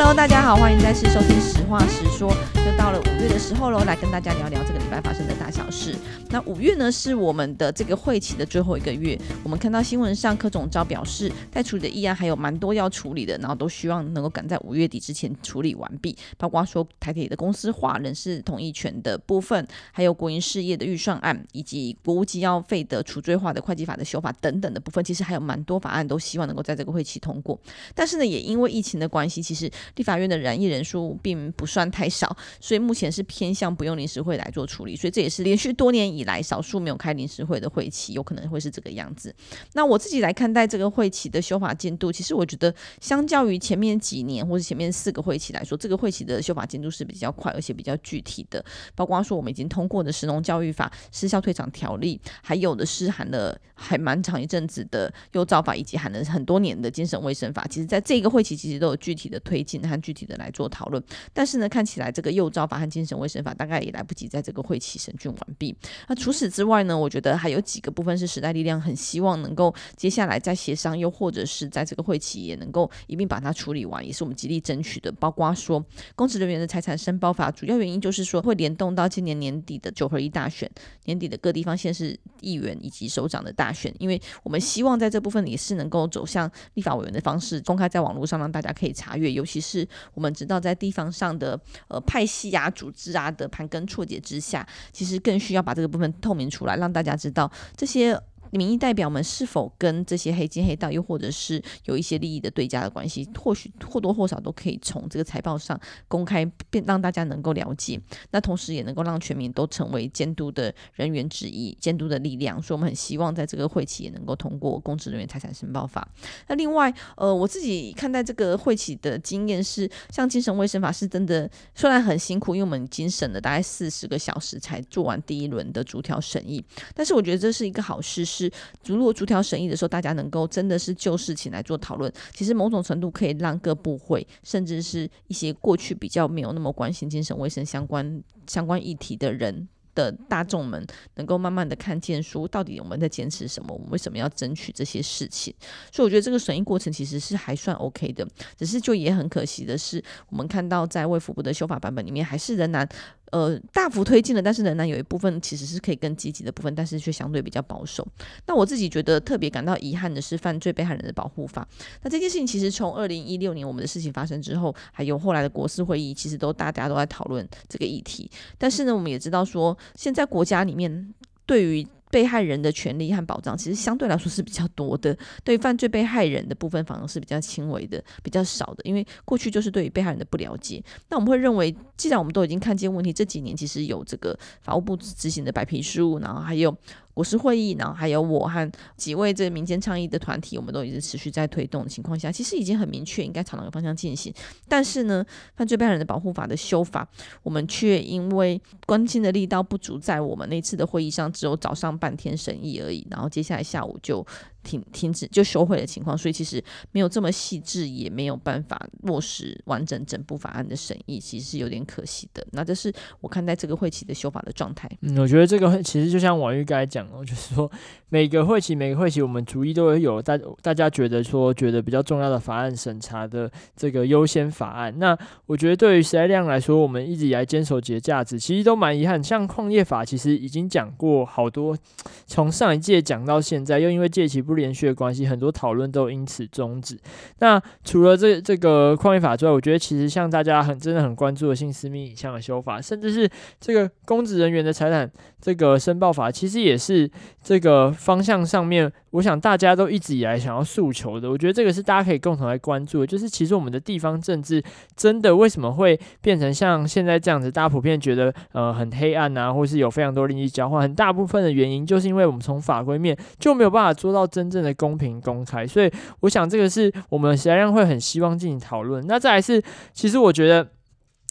Hello，大家好，欢迎再次收听《实话实说》。又到了五月的时候喽，来跟大家聊聊这个礼拜发生的大小事。那五月呢，是我们的这个会期的最后一个月。我们看到新闻上，柯总召表示，待处理的议案还有蛮多要处理的，然后都希望能够赶在五月底之前处理完毕。包括说台铁的公司化、人事同意权的部分，还有国营事业的预算案，以及国务机要费的除罪化的会计法的修法等等的部分，其实还有蛮多法案都希望能够在这个会期通过。但是呢，也因为疫情的关系，其实立法院的染疫人数并不算太少，所以目前是偏向不用临时会来做处理，所以这也是连续多年以来少数没有开临时会的会期，有可能会是这个样子。那我自己来看待这个会期的修法进度，其实我觉得相较于前面几年或者前面四个会期来说，这个会期的修法进度是比较快，而且比较具体的。包括说我们已经通过的食农教育法、失效退场条例，还有的是含了还蛮长一阵子的幼照法，以及含了很多年的精神卫生法，其实在这个会期其实都有具体的推进和具体的来做讨论。但是呢，看起来这个幼照法和精神卫生法大概也来不及在这个会期审讯完毕。那除此之外呢，我觉得还有几个部分是时代力量很希望能够接下来再协商，又或者是在这个会期也能够一并把它处理完，也是我们极力争取的。包括说公职人员的财产申报法，主要原因就是说会联动到今年年底的九合一大选，年底的各地方县市议员以及首长的大选，因为我们希望在这部分也是能够走向立法委员的方式，公开在网络上让大家可以查阅，尤其是我们知道在地方上的呃派系啊、组织啊的盘根错节之下，其实更需要把这个部部分透明出来，让大家知道这些。民意代表们是否跟这些黑金黑道，又或者是有一些利益的对家的关系，或许或多或少都可以从这个财报上公开，便让大家能够了解。那同时也能够让全民都成为监督的人员之一，监督的力量。所以我们很希望在这个会期也能够通过公职人员财产申报法。那另外，呃，我自己看待这个会期的经验是，像精神卫生法是真的，虽然很辛苦，因为我们已经审了大概四十个小时才做完第一轮的逐条审议，但是我觉得这是一个好事。是，如果逐条审议的时候，大家能够真的是就事情来做讨论，其实某种程度可以让各部会，甚至是一些过去比较没有那么关心精神卫生相关相关议题的人。的大众们能够慢慢的看见，说到底我们在坚持什么，我们为什么要争取这些事情？所以我觉得这个审议过程其实是还算 OK 的，只是就也很可惜的是，我们看到在卫福部的修法版本里面，还是仍然呃大幅推进了，但是仍然有一部分其实是可以更积极的部分，但是却相对比较保守。那我自己觉得特别感到遗憾的是犯罪被害人的保护法。那这件事情其实从二零一六年我们的事情发生之后，还有后来的国事会议，其实都大家都在讨论这个议题。但是呢，我们也知道说。现在国家里面对于被害人的权利和保障，其实相对来说是比较多的。对犯罪被害人的部分，反而是比较轻微的、比较少的。因为过去就是对于被害人的不了解。那我们会认为，既然我们都已经看见问题，这几年其实有这个法务部执行的白皮书，然后还有。国是会议，然后还有我和几位这个民间倡议的团体，我们都一直持续在推动的情况下，其实已经很明确，应该朝哪个方向进行。但是呢，犯罪被害人的保护法的修法，我们却因为关心的力道不足，在我们那次的会议上只有早上半天审议而已，然后接下来下午就。停停止就收回的情况，所以其实没有这么细致，也没有办法落实完整整部法案的审议，其实是有点可惜的。那这是我看待这个会期的修法的状态。嗯，我觉得这个其实就像王玉刚才讲的，就是说每个会期每个会期，我们逐一都会有大大家觉得说觉得比较重要的法案审查的这个优先法案。那我觉得对于时代量来说，我们一直以来坚守几个价值，其实都蛮遗憾。像矿业法，其实已经讲过好多，从上一届讲到现在，又因为届期不连续的关系，很多讨论都因此终止。那除了这这个矿业法之外，我觉得其实像大家很真的很关注的性私密影像的修法，甚至是这个公职人员的财产这个申报法，其实也是这个方向上面，我想大家都一直以来想要诉求的。我觉得这个是大家可以共同来关注的，就是其实我们的地方政治真的为什么会变成像现在这样子？大家普遍觉得呃很黑暗啊，或是有非常多利益交换，很大部分的原因就是因为我们从法规面就没有办法做到真正的公平公开，所以我想这个是我们实际上会很希望进行讨论。那再来是，其实我觉得。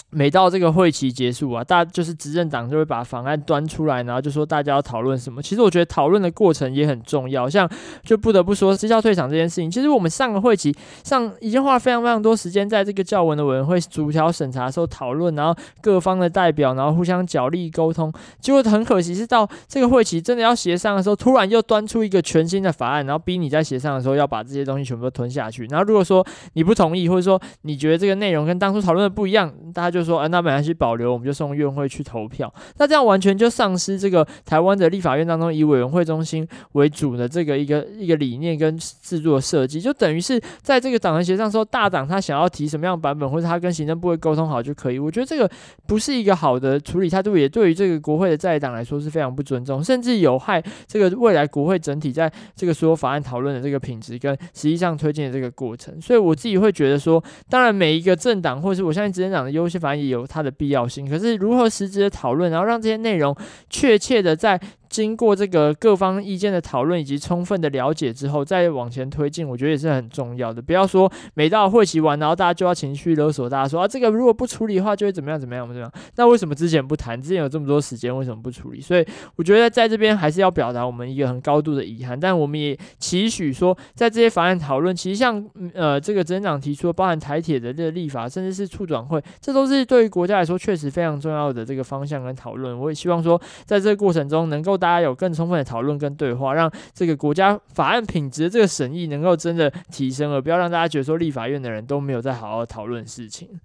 每到这个会期结束啊，大家就是执政党就会把法案端出来，然后就说大家要讨论什么。其实我觉得讨论的过程也很重要，像就不得不说绩效退场这件事情。其实我们上个会期上已经花了非常非常多时间在这个教文的委员会逐条审查的时候讨论，然后各方的代表然后互相角力沟通。结果很可惜是到这个会期真的要协商的时候，突然又端出一个全新的法案，然后逼你在协商的时候要把这些东西全部都吞下去。然后如果说你不同意，或者说你觉得这个内容跟当初讨论的不一样，大家就就说，啊，那没关系，保留，我们就送院会去投票。那这样完全就丧失这个台湾的立法院当中以委员会中心为主的这个一个一个理念跟制作设计，就等于是在这个党团协商时候，大党他想要提什么样的版本，或者他跟行政部会沟通好就可以。我觉得这个不是一个好的处理态度，也对于这个国会的在党来说是非常不尊重，甚至有害这个未来国会整体在这个所有法案讨论的这个品质跟实际上推进的这个过程。所以我自己会觉得说，当然每一个政党或是我相信执政党的优先法翻译有它的必要性，可是如何实质的讨论，然后让这些内容确切的在。经过这个各方意见的讨论以及充分的了解之后，再往前推进，我觉得也是很重要的。不要说每到会期完，然后大家就要情绪勒索，大家说啊，这个如果不处理的话，就会怎么样怎么样怎么样。那为什么之前不谈？之前有这么多时间，为什么不处理？所以我觉得在这边还是要表达我们一个很高度的遗憾，但我们也期许说，在这些法案讨论，其实像呃这个执政党提出包含台铁的这个立法，甚至是促转会，这都是对于国家来说确实非常重要的这个方向跟讨论。我也希望说，在这个过程中能够。大大家有更充分的讨论跟对话，让这个国家法案品质的这个审议能够真的提升，而不要让大家觉得说立法院的人都没有在好好讨论事情。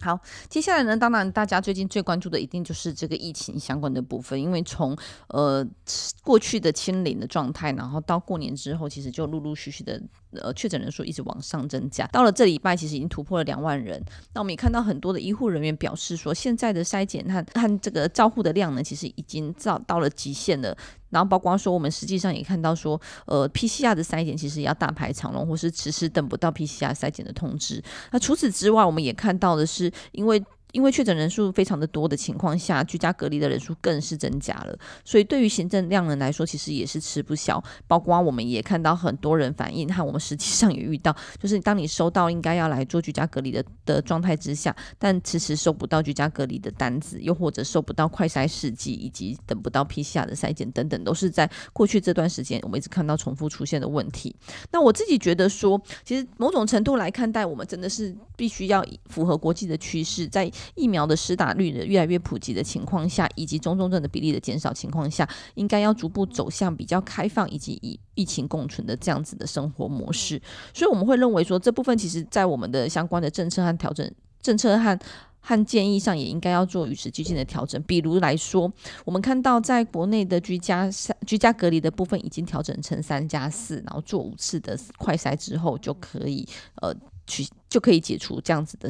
好，接下来呢，当然大家最近最关注的一定就是这个疫情相关的部分，因为从呃过去的清零的状态，然后到过年之后，其实就陆陆续续的呃确诊人数一直往上增加，到了这礼拜其实已经突破了两万人。那我们也看到很多的医护人员表示说，现在的筛检和和这个照护的量呢，其实已经到到了极限了。然后包括说，我们实际上也看到说，呃，PCR 的筛检其实也要大排长龙，或是迟迟等不到 PCR 筛检的通知。那除此之外，我们也看到的是，因为因为确诊人数非常的多的情况下，居家隔离的人数更是增加了，所以对于行政量人来说，其实也是吃不消。包括我们也看到很多人反映，和我们实际上也遇到，就是当你收到应该要来做居家隔离的的状态之下，但迟迟收不到居家隔离的单子，又或者收不到快筛试剂，以及等不到 PCR 的筛检等等，都是在过去这段时间我们一直看到重复出现的问题。那我自己觉得说，其实某种程度来看待，我们真的是必须要符合国际的趋势，在疫苗的施打率的越来越普及的情况下，以及中重症的比例的减少情况下，应该要逐步走向比较开放以及以疫情共存的这样子的生活模式。所以我们会认为说，这部分其实在我们的相关的政策和调整政策和和建议上，也应该要做与时俱进的调整。比如来说，我们看到在国内的居家居家隔离的部分已经调整成三加四，然后做五次的快筛之后就可以呃去就可以解除这样子的。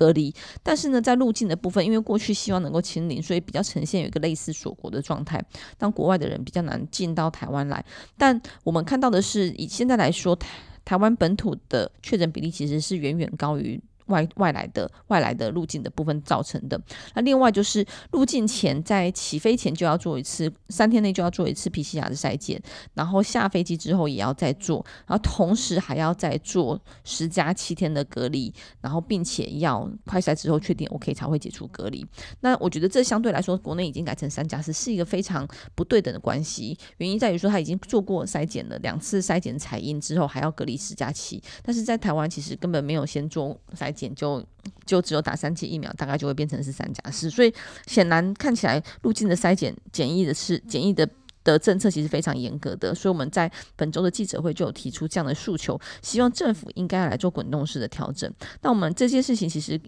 隔离，但是呢，在入境的部分，因为过去希望能够清零，所以比较呈现有一个类似锁国的状态，当国外的人比较难进到台湾来。但我们看到的是，以现在来说，台台湾本土的确诊比例其实是远远高于。外外来的外来的入境的部分造成的。那另外就是入境前在起飞前就要做一次，三天内就要做一次 PCR 的筛检，然后下飞机之后也要再做，然后同时还要再做十加七天的隔离，然后并且要快筛之后确定 OK 才会解除隔离。那我觉得这相对来说，国内已经改成三加四是一个非常不对等的关系。原因在于说他已经做过筛检了两次筛检采阴之后还要隔离十加七，但是在台湾其实根本没有先做筛检。就就只有打三期疫苗，大概就会变成是三加四，所以显然看起来入境的筛检检疫的是检疫的的政策其实非常严格的，所以我们在本周的记者会就有提出这样的诉求，希望政府应该来做滚动式的调整。那我们这件事情其实。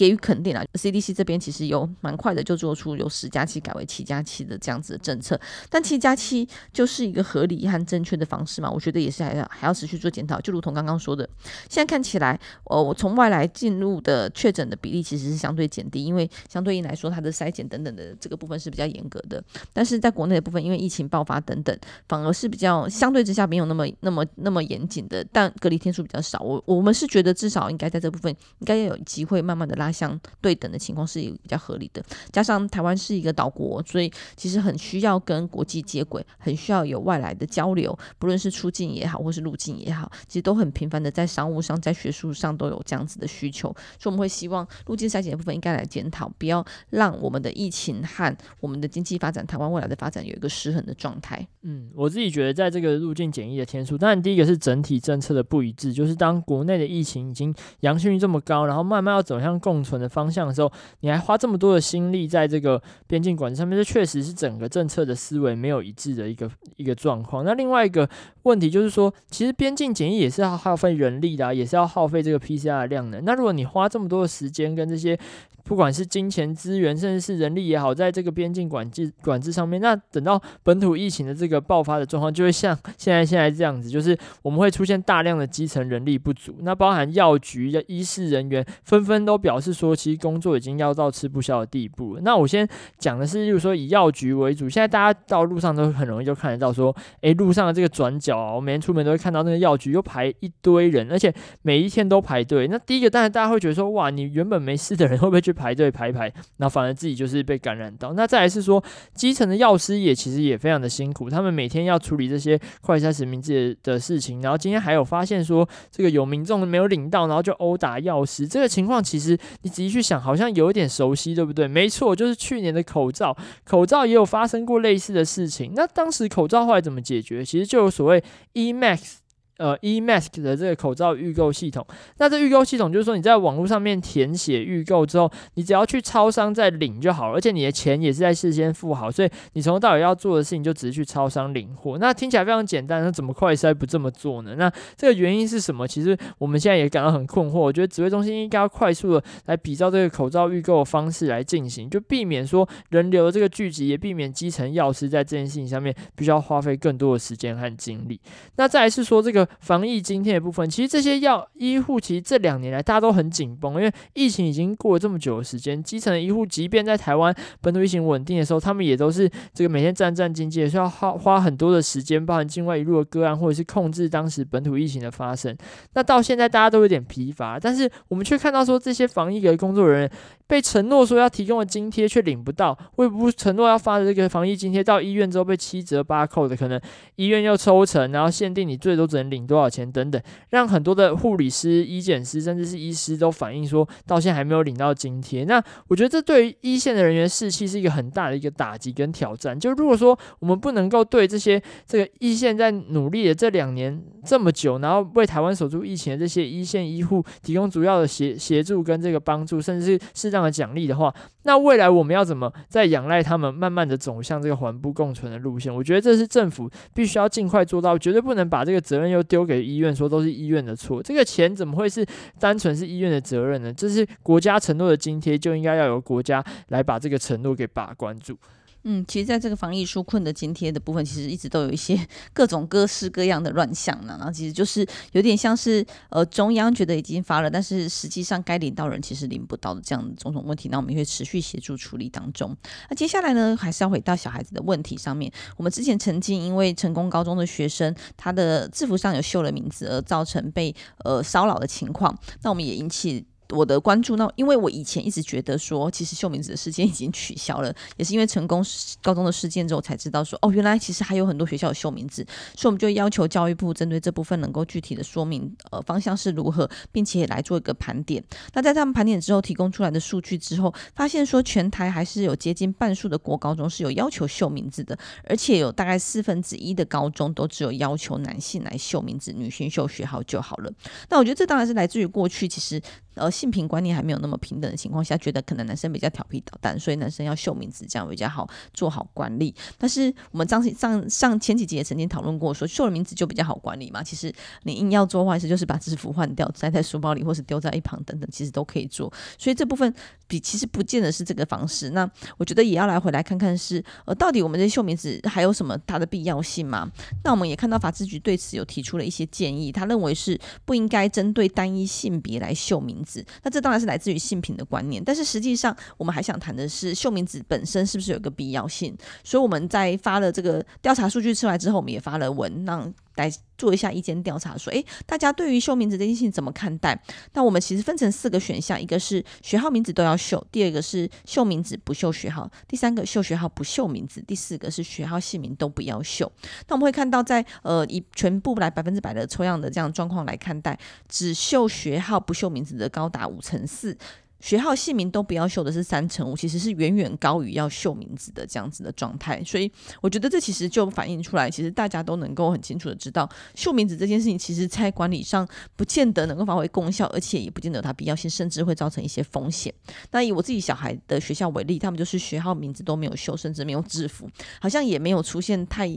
给予肯定啊，CDC 这边其实有蛮快的就做出由十加七改为七加七的这样子的政策，但七加七就是一个合理和正确的方式嘛？我觉得也是还要还要持续做检讨。就如同刚刚说的，现在看起来，呃，我从外来进入的确诊的比例其实是相对减低，因为相对应来说它的筛检等等的这个部分是比较严格的。但是在国内的部分，因为疫情爆发等等，反而是比较相对之下没有那么那么那么严谨的，但隔离天数比较少。我我们是觉得至少应该在这部分应该要有机会慢慢的拉。相对等的情况是比较合理的。加上台湾是一个岛国，所以其实很需要跟国际接轨，很需要有外来的交流，不论是出境也好，或是入境也好，其实都很频繁的在商务上、在学术上都有这样子的需求。所以我们会希望入境筛检的部分应该来检讨，不要让我们的疫情和我们的经济发展、台湾未来的发展有一个失衡的状态。嗯，我自己觉得在这个入境检疫的天数，当然第一个是整体政策的不一致，就是当国内的疫情已经阳性率这么高，然后慢慢要走向共存的方向的时候，你还花这么多的心力在这个边境管制上面，这确实是整个政策的思维没有一致的一个一个状况。那另外一个问题就是说，其实边境检疫也是要耗费人力的啊，也是要耗费这个 PCR 的量的。那如果你花这么多的时间跟这些不管是金钱资源，甚至是人力也好，在这个边境管制管制上面，那等到本土疫情的这个爆发的状况，就会像 现在现在这样子，就是我们会出现大量的基层人力不足，那包含药局的医事人员纷纷都表是说，其实工作已经要到吃不消的地步。那我先讲的是，就是说以药局为主，现在大家到路上都很容易就看得到说，诶，路上的这个转角啊，我每天出门都会看到那个药局又排一堆人，而且每一天都排队。那第一个当然大家会觉得说，哇，你原本没事的人会不会去？排队排排，那反而自己就是被感染到。那再来是说，基层的药师也其实也非常的辛苦，他们每天要处理这些快筛实名制的事情。然后今天还有发现说，这个有民众没有领到，然后就殴打药师。这个情况其实你仔细去想，好像有一点熟悉，对不对？没错，就是去年的口罩，口罩也有发生过类似的事情。那当时口罩后来怎么解决？其实就有所谓 E-Max。呃，eMask 的这个口罩预购系统，那这预购系统就是说你在网络上面填写预购之后，你只要去超商再领就好了，而且你的钱也是在事先付好，所以你从头到尾要做的事情就只是去超商领货。那听起来非常简单，那怎么快筛不这么做呢？那这个原因是什么？其实我们现在也感到很困惑。我觉得指挥中心应该要快速的来比照这个口罩预购的方式来进行，就避免说人流的这个聚集，也避免基层药师在这件事情上面必须要花费更多的时间和精力。那再来是说这个。防疫津贴的部分，其实这些药医护，其实这两年来大家都很紧绷，因为疫情已经过了这么久的时间，基层的医护即便在台湾本土疫情稳定的时候，他们也都是这个每天战战兢兢，也是要花花很多的时间，包含境外一路的个案，或者是控制当时本土疫情的发生。那到现在大家都有点疲乏，但是我们却看到说这些防疫的工作人员被承诺说要提供的津贴却领不到，为不承诺要发的这个防疫津贴，到医院之后被七折八扣的，可能医院又抽成，然后限定你最多只能领多少钱等等，让很多的护理师、医检师甚至是医师都反映说，到现在还没有领到津贴。那我觉得这对于一线的人员士气是一个很大的一个打击跟挑战。就如果说我们不能够对这些这个一线在努力的这两年这么久，然后为台湾守住疫情的这些一线医护提供主要的协协助跟这个帮助，甚至是适当的奖励的话，那未来我们要怎么再仰赖他们，慢慢的走向这个环不共存的路线？我觉得这是政府必须要尽快做到，绝对不能把这个责任又丢给医院，说都是医院的错。这个钱怎么会是单纯是医院的责任呢？这是国家承诺的津贴，就应该要由国家来把这个承诺给把关住。嗯，其实，在这个防疫纾困的津贴的部分，其实一直都有一些 各种各式各样的乱象呢。然后，其实就是有点像是呃，中央觉得已经发了，但是实际上该领到人其实领不到的这样种种问题。那我们会持续协助处理当中。那接下来呢，还是要回到小孩子的问题上面。我们之前曾经因为成功高中的学生他的制服上有绣了名字，而造成被呃骚扰的情况，那我们也引起。我的关注，那因为我以前一直觉得说，其实秀名字的事件已经取消了，也是因为成功高中的事件之后才知道说，哦，原来其实还有很多学校有秀名字，所以我们就要求教育部针对这部分能够具体的说明，呃，方向是如何，并且来做一个盘点。那在他们盘点之后提供出来的数据之后，发现说全台还是有接近半数的国高中是有要求秀名字的，而且有大概四分之一的高中都只有要求男性来秀名字，女性秀学号就好了。那我觉得这当然是来自于过去其实。呃，性平观念还没有那么平等的情况下，觉得可能男生比较调皮捣蛋，所以男生要秀名字，这样比较好做好管理。但是我们上上上前几集也曾经讨论过说，秀了名字就比较好管理嘛。其实你硬要做坏事，就是把制服换掉，塞在书包里，或是丢在一旁等等，其实都可以做。所以这部分比其实不见得是这个方式。那我觉得也要来回来看看是呃，到底我们这秀名字还有什么它的必要性吗？那我们也看到法制局对此有提出了一些建议，他认为是不应该针对单一性别来秀名。名字，那这当然是来自于性品的观念，但是实际上我们还想谈的是秀名字本身是不是有个必要性？所以我们在发了这个调查数据出来之后，我们也发了文，让来做一下意见调查，说，诶，大家对于秀名字这件事情怎么看待？那我们其实分成四个选项，一个是学号名字都要秀，第二个是秀名字不秀学号，第三个秀学号不秀名字，第四个是学号姓名都不要秀。那我们会看到在，呃以全部来百分之百的抽样的这样状况来看待，只秀学号不秀名字的高达五成四。学号姓名都不要绣的是三成五，其实是远远高于要绣名字的这样子的状态，所以我觉得这其实就反映出来，其实大家都能够很清楚的知道，秀名字这件事情，其实在管理上不见得能够发挥功效，而且也不见得它必要性，甚至会造成一些风险。那以我自己小孩的学校为例，他们就是学号名字都没有秀，甚至没有制服，好像也没有出现太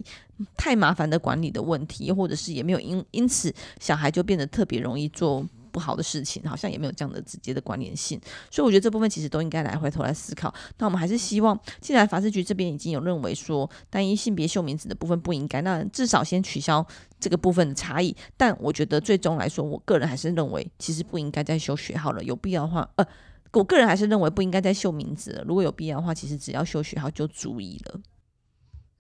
太麻烦的管理的问题，或者是也没有因因此小孩就变得特别容易做。不好的事情好像也没有这样的直接的关联性，所以我觉得这部分其实都应该来回头来思考。那我们还是希望，既然法制局这边已经有认为说单一性别秀名字的部分不应该，那至少先取消这个部分的差异。但我觉得最终来说，我个人还是认为其实不应该再修学号了。有必要的话，呃，我个人还是认为不应该再秀名字了。如果有必要的话，其实只要修学号就足以了。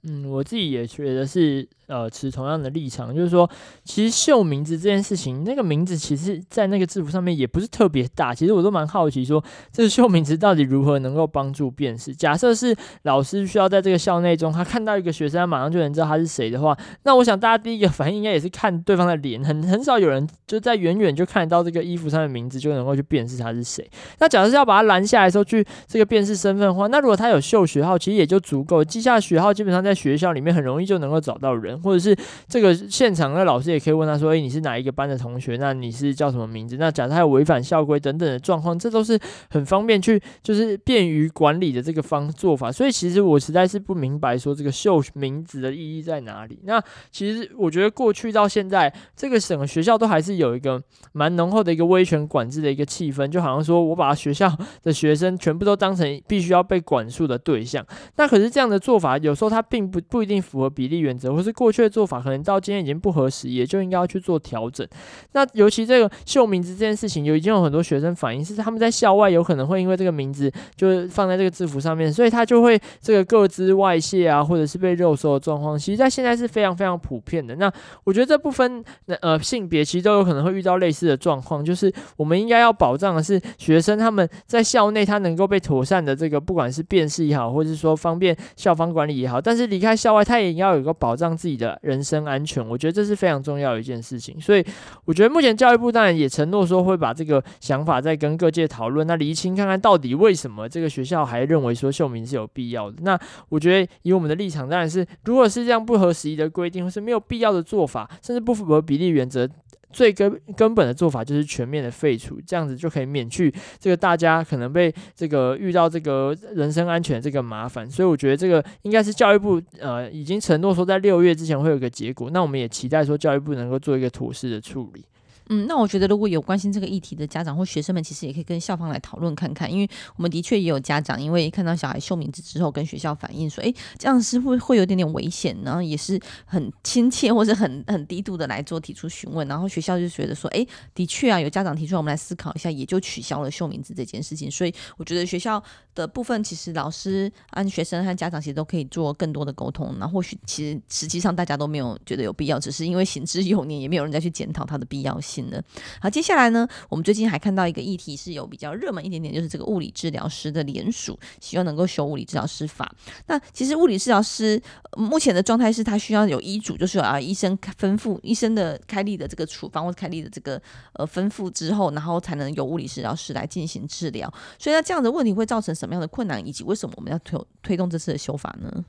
嗯，我自己也觉得是。呃，持同样的立场，就是说，其实秀名字这件事情，那个名字其实，在那个制服上面也不是特别大。其实我都蛮好奇，说这个秀名字到底如何能够帮助辨识？假设是老师需要在这个校内中，他看到一个学生，他马上就能知道他是谁的话，那我想大家第一个 反应应该也是看对方的脸，很很少有人就在远远就看得到这个衣服上的名字，就能够去辨识他是谁。那假设是要把他拦下来的时候去这个辨识身份的话，那如果他有秀学号，其实也就足够，记下学号，基本上在学校里面很容易就能够找到人。或者是这个现场的老师也可以问他说：“诶，你是哪一个班的同学？那你是叫什么名字？那假设他有违反校规等等的状况，这都是很方便去，就是便于管理的这个方做法。所以其实我实在是不明白说这个秀名字的意义在哪里。那其实我觉得过去到现在，这个整个学校都还是有一个蛮浓厚的一个威权管制的一个气氛，就好像说我把学校的学生全部都当成必须要被管束的对象。那可是这样的做法，有时候他并不不一定符合比例原则，或是过去的做法。可能到今天已经不合时宜，就应该要去做调整。那尤其这个秀名字这件事情，有已经有很多学生反映，是他们在校外有可能会因为这个名字就是放在这个制服上面，所以他就会这个个资外泄啊，或者是被肉搜的状况，其实在现在是非常非常普遍的。那我觉得这部分呃性别其实都有可能会遇到类似的状况，就是我们应该要保障的是学生他们在校内他能够被妥善的这个不管是辨识也好，或者是说方便校方管理也好，但是离开校外他也要有个保障自己的人身安全，我觉得这是非常重要的一件事情。所以，我觉得目前教育部当然也承诺说会把这个想法再跟各界讨论，那厘清看看到底为什么这个学校还认为说秀明是有必要的。那我觉得以我们的立场，当然是如果是这样不合时宜的规定，或是没有必要的做法，甚至不符合比例原则。最根根本的做法就是全面的废除，这样子就可以免去这个大家可能被这个遇到这个人身安全这个麻烦。所以我觉得这个应该是教育部呃已经承诺说在六月之前会有个结果，那我们也期待说教育部能够做一个妥适的处理。嗯，那我觉得如果有关心这个议题的家长或学生们，其实也可以跟校方来讨论看看，因为我们的确也有家长，因为看到小孩秀名字之后，跟学校反映说，诶，这样是会会有点点危险，然后也是很亲切或者很很低度的来做提出询问，然后学校就觉得说，诶，的确啊，有家长提出，我们来思考一下，也就取消了秀名字这件事情。所以我觉得学校的部分，其实老师、按学生和家长其实都可以做更多的沟通，然后或许其实实际上大家都没有觉得有必要，只是因为行之有年，也没有人再去检讨它的必要性。好，接下来呢，我们最近还看到一个议题是有比较热门一点点，就是这个物理治疗师的联署，希望能够修物理治疗师法。那其实物理治疗师目前的状态是他需要有医嘱，就是啊医生吩咐医生的开立的这个处方或开立的这个呃吩咐之后，然后才能由物理治疗师来进行治疗。所以那这样的问题会造成什么样的困难，以及为什么我们要推推动这次的修法呢？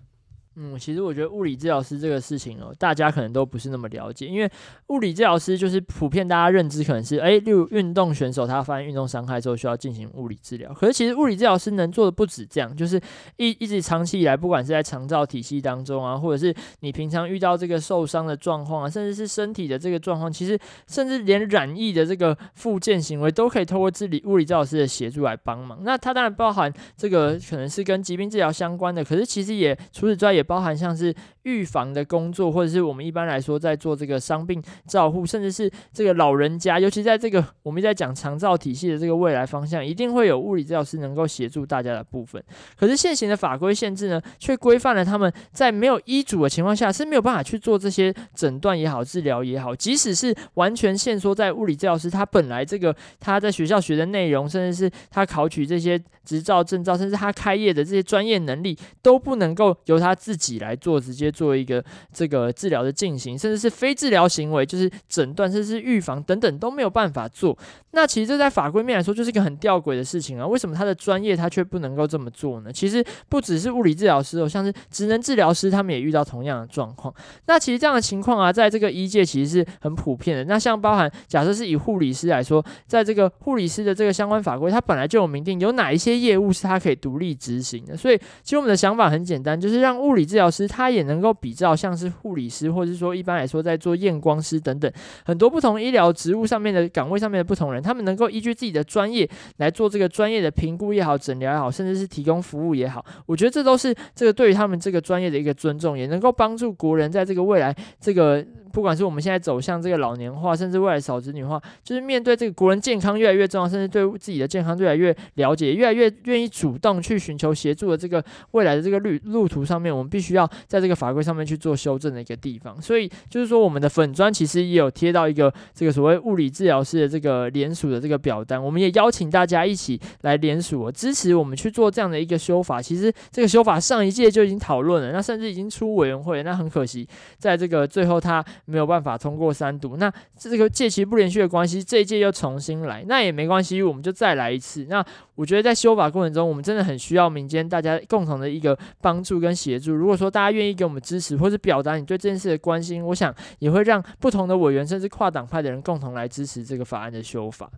嗯，其实我觉得物理治疗师这个事情哦，大家可能都不是那么了解，因为物理治疗师就是普遍大家认知可能是，诶，例如运动选手他发生运动伤害之后需要进行物理治疗，可是其实物理治疗师能做的不止这样，就是一一直长期以来，不管是在长照体系当中啊，或者是你平常遇到这个受伤的状况啊，甚至是身体的这个状况，其实甚至连染疫的这个复健行为都可以透过治理物理治疗师的协助来帮忙。那它当然包含这个可能是跟疾病治疗相关的，可是其实也除此之外也包含像是预防的工作，或者是我们一般来说在做这个伤病照护，甚至是这个老人家，尤其在这个我们在讲长照体系的这个未来方向，一定会有物理治疗师能够协助大家的部分。可是现行的法规限制呢，却规范了他们在没有医嘱的情况下是没有办法去做这些诊断也好、治疗也好，即使是完全限缩在物理治疗师他本来这个他在学校学的内容，甚至是他考取这些执照证照，甚至他开业的这些专业能力，都不能够由他自自己来做，直接做一个这个治疗的进行，甚至是非治疗行为，就是诊断，甚至是预防等等都没有办法做。那其实这在法规面来说，就是一个很吊诡的事情啊。为什么他的专业他却不能够这么做呢？其实不只是物理治疗师哦，像是职能治疗师，他们也遇到同样的状况。那其实这样的情况啊，在这个医界其实是很普遍的。那像包含假设是以护理师来说，在这个护理师的这个相关法规，它本来就有明定有哪一些业务是他可以独立执行的。所以，其实我们的想法很简单，就是让物理治疗师他也能够比照像是护理师，或者说一般来说在做验光师等等很多不同医疗职务上面的岗位上面的不同人，他们能够依据自己的专业来做这个专业的评估也好，诊疗也好，甚至是提供服务也好，我觉得这都是这个对于他们这个专业的一个尊重，也能够帮助国人在这个未来这个。不管是我们现在走向这个老年化，甚至未来少子女化，就是面对这个国人健康越来越重要，甚至对自己的健康越来越了解，越来越愿意主动去寻求协助的这个未来的这个路路途上面，我们必须要在这个法规上面去做修正的一个地方。所以就是说，我们的粉专其实也有贴到一个这个所谓物理治疗师的这个联署的这个表单，我们也邀请大家一起来联署，支持我们去做这样的一个修法。其实这个修法上一届就已经讨论了，那甚至已经出委员会，那很可惜，在这个最后他。没有办法通过三读，那这个届期不连续的关系，这一届又重新来，那也没关系，我们就再来一次。那我觉得在修法过程中，我们真的很需要民间大家共同的一个帮助跟协助。如果说大家愿意给我们支持，或是表达你对这件事的关心，我想也会让不同的委员甚至跨党派的人共同来支持这个法案的修法。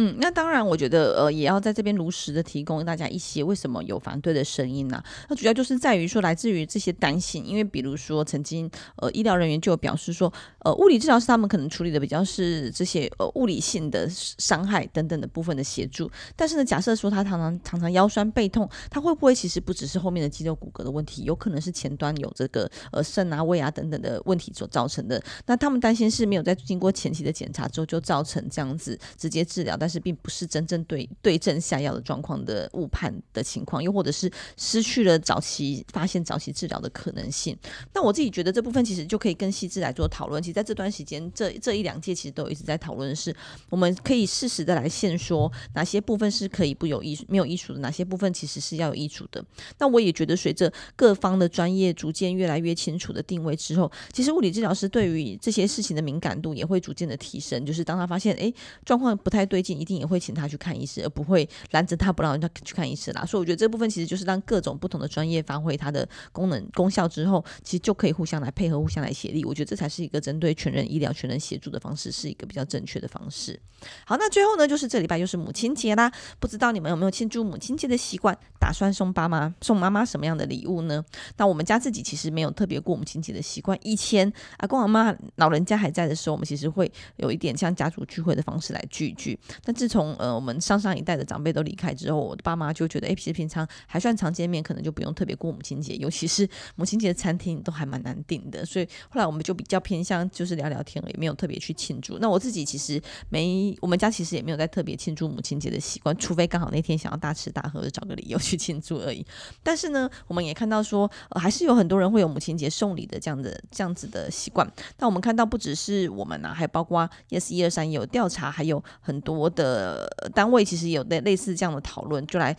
嗯，那当然，我觉得呃，也要在这边如实的提供大家一些为什么有反对的声音呢、啊？那主要就是在于说，来自于这些担心，因为比如说曾经呃，医疗人员就表示说，呃，物理治疗师他们可能处理的比较是这些呃物理性的伤害等等的部分的协助，但是呢，假设说他常常常常腰酸背痛，他会不会其实不只是后面的肌肉骨骼的问题，有可能是前端有这个呃肾啊胃啊等等的问题所造成的？那他们担心是没有在经过前期的检查之后就造成这样子直接治疗，但但是并不是真正对对症下药的状况的误判的情况，又或者是失去了早期发现、早期治疗的可能性。那我自己觉得这部分其实就可以更细致来做讨论。其实在这段时间，这这一两届其实都一直在讨论的是，我们可以适时的来现说哪些部分是可以不有医没有医嘱的，哪些部分其实是要有医嘱的。那我也觉得随着各方的专业逐渐越来越清楚的定位之后，其实物理治疗师对于这些事情的敏感度也会逐渐的提升。就是当他发现哎状况不太对劲，一定也会。请他去看医师，而不会拦着他不让人家去看医师啦。所以我觉得这部分其实就是让各种不同的专业发挥它的功能功效之后，其实就可以互相来配合、互相来协力。我觉得这才是一个针对全人医疗、全人协助的方式，是一个比较正确的方式。好，那最后呢，就是这礼拜就是母亲节啦。不知道你们有没有庆祝母亲节的习惯？打算送爸妈、送妈妈什么样的礼物呢？那我们家自己其实没有特别过母亲节的习惯。以前阿公阿妈老人家还在的时候，我们其实会有一点像家族聚会的方式来聚一聚。但自从呃我们上上一代的长辈都离开之后，我的爸妈就觉得，哎，其实平常还算常见面，可能就不用特别过母亲节。尤其是母亲节的餐厅都还蛮难订的，所以后来我们就比较偏向就是聊聊天了，也没有特别去庆祝。那我自己其实没，我们家其实也没有在特别庆祝母亲节的习惯，除非刚好那天想要大吃大喝，找个理由去庆祝而已。但是呢，我们也看到说，呃，还是有很多人会有母亲节送礼的这样的这样子的习惯。那我们看到不只是我们啊，还包括 Yes 一二三也有调查，还有很多的单位其实有类类似这样的讨论，就来。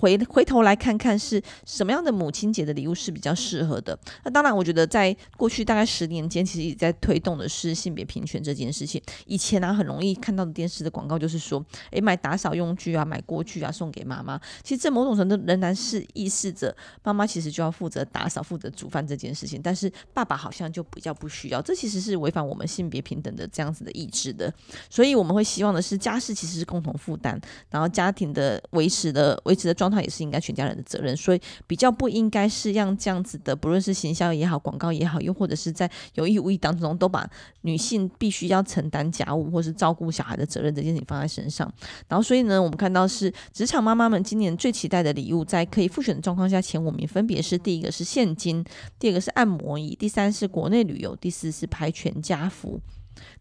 回回头来看看是什么样的母亲节的礼物是比较适合的。那当然，我觉得在过去大概十年间，其实也在推动的是性别平权这件事情。以前啊，很容易看到的电视的广告就是说，诶，买打扫用具啊，买锅具啊，送给妈妈。其实这某种程度仍然是意示着妈妈其实就要负责打扫、负责煮饭这件事情，但是爸爸好像就比较不需要。这其实是违反我们性别平等的这样子的意志的。所以我们会希望的是，家事其实是共同负担，然后家庭的维持的维持的状状态也是应该全家人的责任，所以比较不应该是让这样子的，不论是行销也好，广告也好，又或者是在有意无意当中都把女性必须要承担家务或是照顾小孩的责任这件事情放在身上。然后，所以呢，我们看到是职场妈妈们今年最期待的礼物，在可以复选的状况下，前五名分别是：第一个是现金，第二个是按摩椅，第三是国内旅游，第四是拍全家福。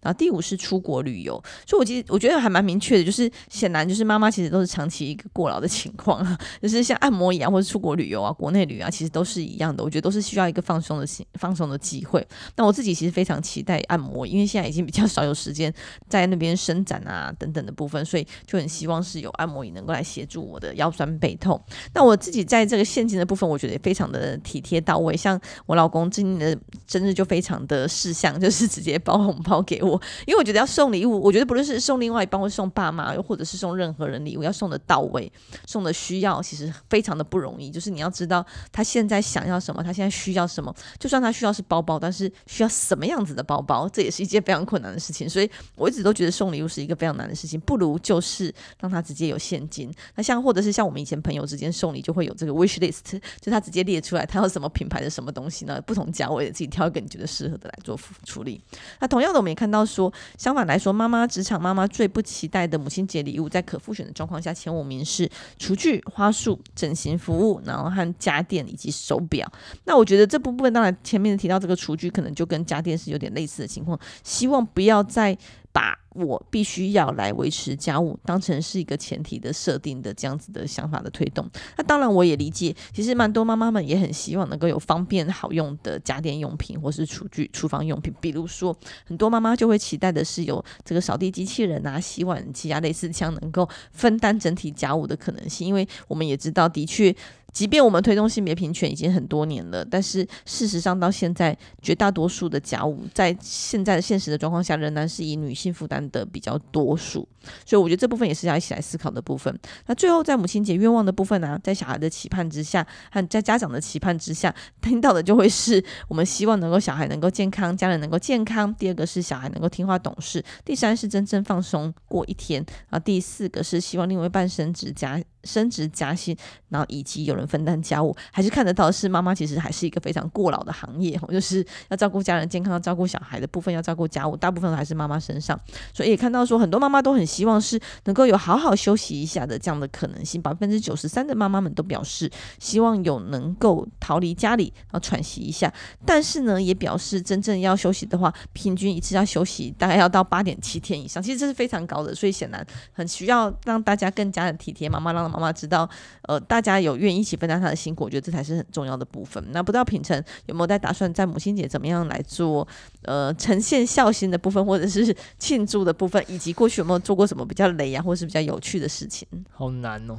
然后第五是出国旅游，所以我其实我觉得还蛮明确的，就是显然就是妈妈其实都是长期一个过劳的情况啊，就是像按摩一样，或者出国旅游啊、国内旅游啊，其实都是一样的。我觉得都是需要一个放松的放松的机会。那我自己其实非常期待按摩，因为现在已经比较少有时间在那边伸展啊等等的部分，所以就很希望是有按摩椅能够来协助我的腰酸背痛。那我自己在这个现金的部分，我觉得也非常的体贴到位。像我老公今年的生日就非常的事项，就是直接包红包给我。因为我觉得要送礼物，我觉得不论是送另外一半，或送爸妈，又或者是送任何人礼物，要送的到位，送的需要，其实非常的不容易。就是你要知道他现在想要什么，他现在需要什么。就算他需要是包包，但是需要什么样子的包包，这也是一件非常困难的事情。所以我一直都觉得送礼物是一个非常难的事情，不如就是让他直接有现金。那像或者是像我们以前朋友之间送礼，就会有这个 wish list，就他直接列出来他要什么品牌的什么东西呢？不同价位的，自己挑一个你觉得适合的来做处理。那同样的，我们也看到。说相反来说，妈妈职场妈妈最不期待的母亲节礼物，在可复选的状况下，前五名是厨具、花束、整形服务，然后和家电以及手表。那我觉得这部分当然前面提到这个厨具，可能就跟家电是有点类似的情况，希望不要再。把我必须要来维持家务当成是一个前提的设定的这样子的想法的推动，那当然我也理解，其实蛮多妈妈们也很希望能够有方便好用的家电用品或是厨具、厨房用品，比如说很多妈妈就会期待的是有这个扫地机器人啊、洗碗机啊，类似这样能够分担整体家务的可能性，因为我们也知道，的确。即便我们推动性别平权已经很多年了，但是事实上到现在，绝大多数的家务在现在的现实的状况下，仍然是以女性负担的比较多数。所以我觉得这部分也是要一起来思考的部分。那最后在母亲节愿望的部分呢、在小孩的期盼之下，和在家长的期盼之下，听到的就会是我们希望能够小孩能够健康，家人能够健康。第二个是小孩能够听话懂事。第三是真正放松过一天。啊，第四个是希望另外半升职加升职加薪，然后以及有人分担家务。还是看得到是妈妈其实还是一个非常过劳的行业，就是要照顾家人健康，要照顾小孩的部分，要照顾家务，大部分还是妈妈身上。所以也看到说很多妈妈都很。希望是能够有好好休息一下的这样的可能性，百分之九十三的妈妈们都表示希望有能够逃离家里，然后喘息一下。但是呢，也表示真正要休息的话，平均一次要休息大概要到八点七天以上，其实这是非常高的，所以显然很需要让大家更加的体贴妈妈，让妈妈知道，呃，大家有愿意一起分担她的辛苦，我觉得这才是很重要的部分。那不知道品成有没有在打算在母亲节怎么样来做，呃，呈现孝心的部分，或者是庆祝的部分，以及过去有没有做过什么比较雷啊，或是比较有趣的事情？好难哦，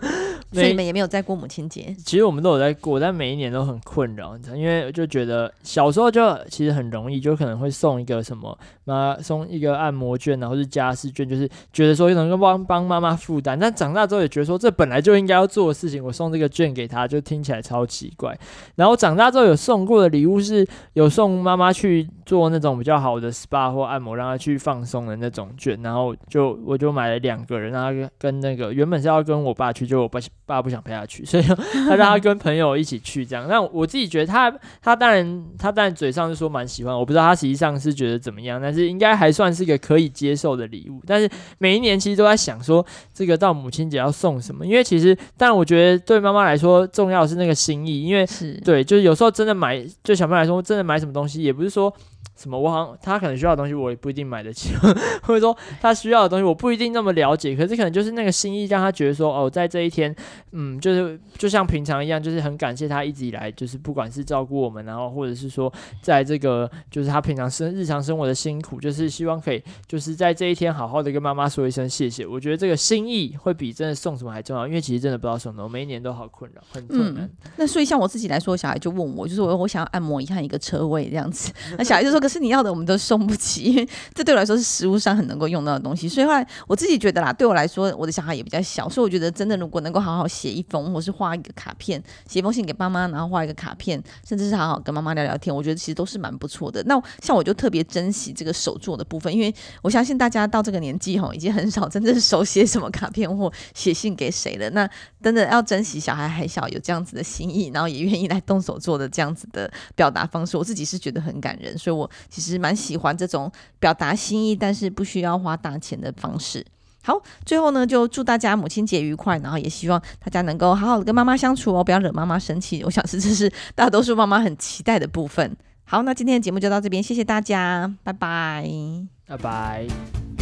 所以你们也没有在过母亲节。其实我们都有在过，但每一年都很困扰，你知道，因为就觉得小时候就其实很容易，就可能会送一个什么妈送一个按摩券，然后是家事券，就是觉得说能够帮帮妈妈负担。但长大之后也觉得说说这本来就应该要做的事情，我送这个券给他，就听起来超奇怪。然后长大之后有送过的礼物是有送妈妈去做那种比较好的 SPA 或按摩，让她去放松的那种券，然后就我。就买了两个人，让他跟那个原本是要跟我爸去，就我爸爸不想陪他去，所以他让他跟朋友一起去这样。那我自己觉得他他当然他当然嘴上是说蛮喜欢，我不知道他实际上是觉得怎么样，但是应该还算是个可以接受的礼物。但是每一年其实都在想说，这个到母亲节要送什么？因为其实，但我觉得对妈妈来说重要的是那个心意，因为是对，就是有时候真的买，对小朋友来说真的买什么东西，也不是说。什么？我好像他可能需要的东西，我也不一定买得起，或者说他需要的东西，我不一定那么了解。可是可能就是那个心意，让他觉得说，哦，在这一天，嗯，就是就像平常一样，就是很感谢他一直以来，就是不管是照顾我们，然后或者是说，在这个就是他平常生日常生活的辛苦，就是希望可以就是在这一天好好的跟妈妈说一声谢谢。我觉得这个心意会比真的送什么还重要，因为其实真的不知道送什么，我每一年都好困扰，很困难。嗯，那所以像我自己来说，小孩就问我，就是我我想要按摩一下一个车位这样子，那小孩就说。可是你要的我们都送不起，因为这对我来说是食物上很能够用到的东西。所以后来我自己觉得啦，对我来说，我的小孩也比较小，所以我觉得真的如果能够好好写一封，或是画一个卡片，写一封信给爸妈，然后画一个卡片，甚至是好好跟妈妈聊聊天，我觉得其实都是蛮不错的。那像我就特别珍惜这个手作的部分，因为我相信大家到这个年纪吼，已经很少真正手写什么卡片或写信给谁了。那真的要珍惜小孩还小，有这样子的心意，然后也愿意来动手做的这样子的表达方式，我自己是觉得很感人，所以我其实蛮喜欢这种表达心意，但是不需要花大钱的方式。好，最后呢，就祝大家母亲节愉快，然后也希望大家能够好好的跟妈妈相处哦，不要惹妈妈生气。我想是这是大多数妈妈很期待的部分。好，那今天的节目就到这边，谢谢大家，拜拜，拜拜。